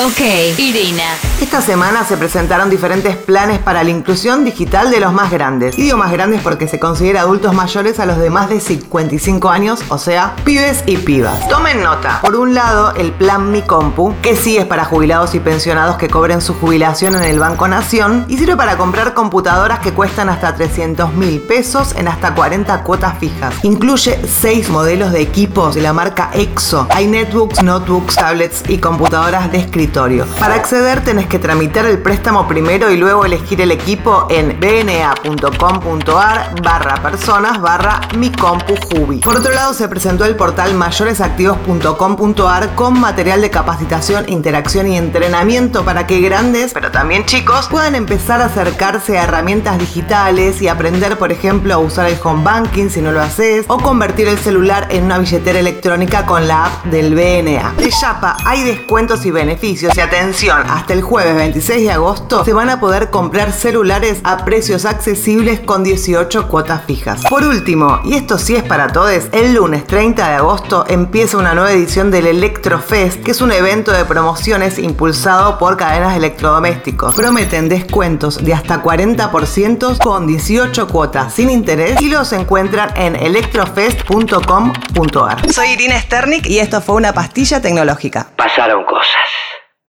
Ok, Irina. Esta semana se presentaron diferentes planes para la inclusión digital de los más grandes. Y digo más grandes porque se considera adultos mayores a los de más de 55 años, o sea, pibes y pibas. Tomen nota. Por un lado, el plan Mi Compu, que sí es para jubilados y pensionados que cobren su jubilación en el Banco Nación y sirve para comprar computadoras que cuestan hasta 300 mil pesos en hasta 40 cuotas fijas. Incluye 6 modelos de equipos de la marca EXO. Hay netbooks, notebooks, tablets y computadoras de escritorio para acceder tenés que tramitar el préstamo primero y luego elegir el equipo en bna.com.ar barra personas barra mi compu jubi. Por otro lado se presentó el portal mayoresactivos.com.ar con material de capacitación, interacción y entrenamiento para que grandes, pero también chicos, puedan empezar a acercarse a herramientas digitales y aprender, por ejemplo, a usar el home banking si no lo haces, o convertir el celular en una billetera electrónica con la app del BNA. De Yapa hay descuentos y beneficios y atención, hasta el jueves 26 de agosto se van a poder comprar celulares a precios accesibles con 18 cuotas fijas. Por último, y esto sí es para todos, el lunes 30 de agosto empieza una nueva edición del Electrofest, que es un evento de promociones impulsado por cadenas de electrodomésticos. Prometen descuentos de hasta 40% con 18 cuotas sin interés y los encuentran en electrofest.com.ar. Soy Irina Sternik y esto fue una pastilla tecnológica. Pasaron cosas.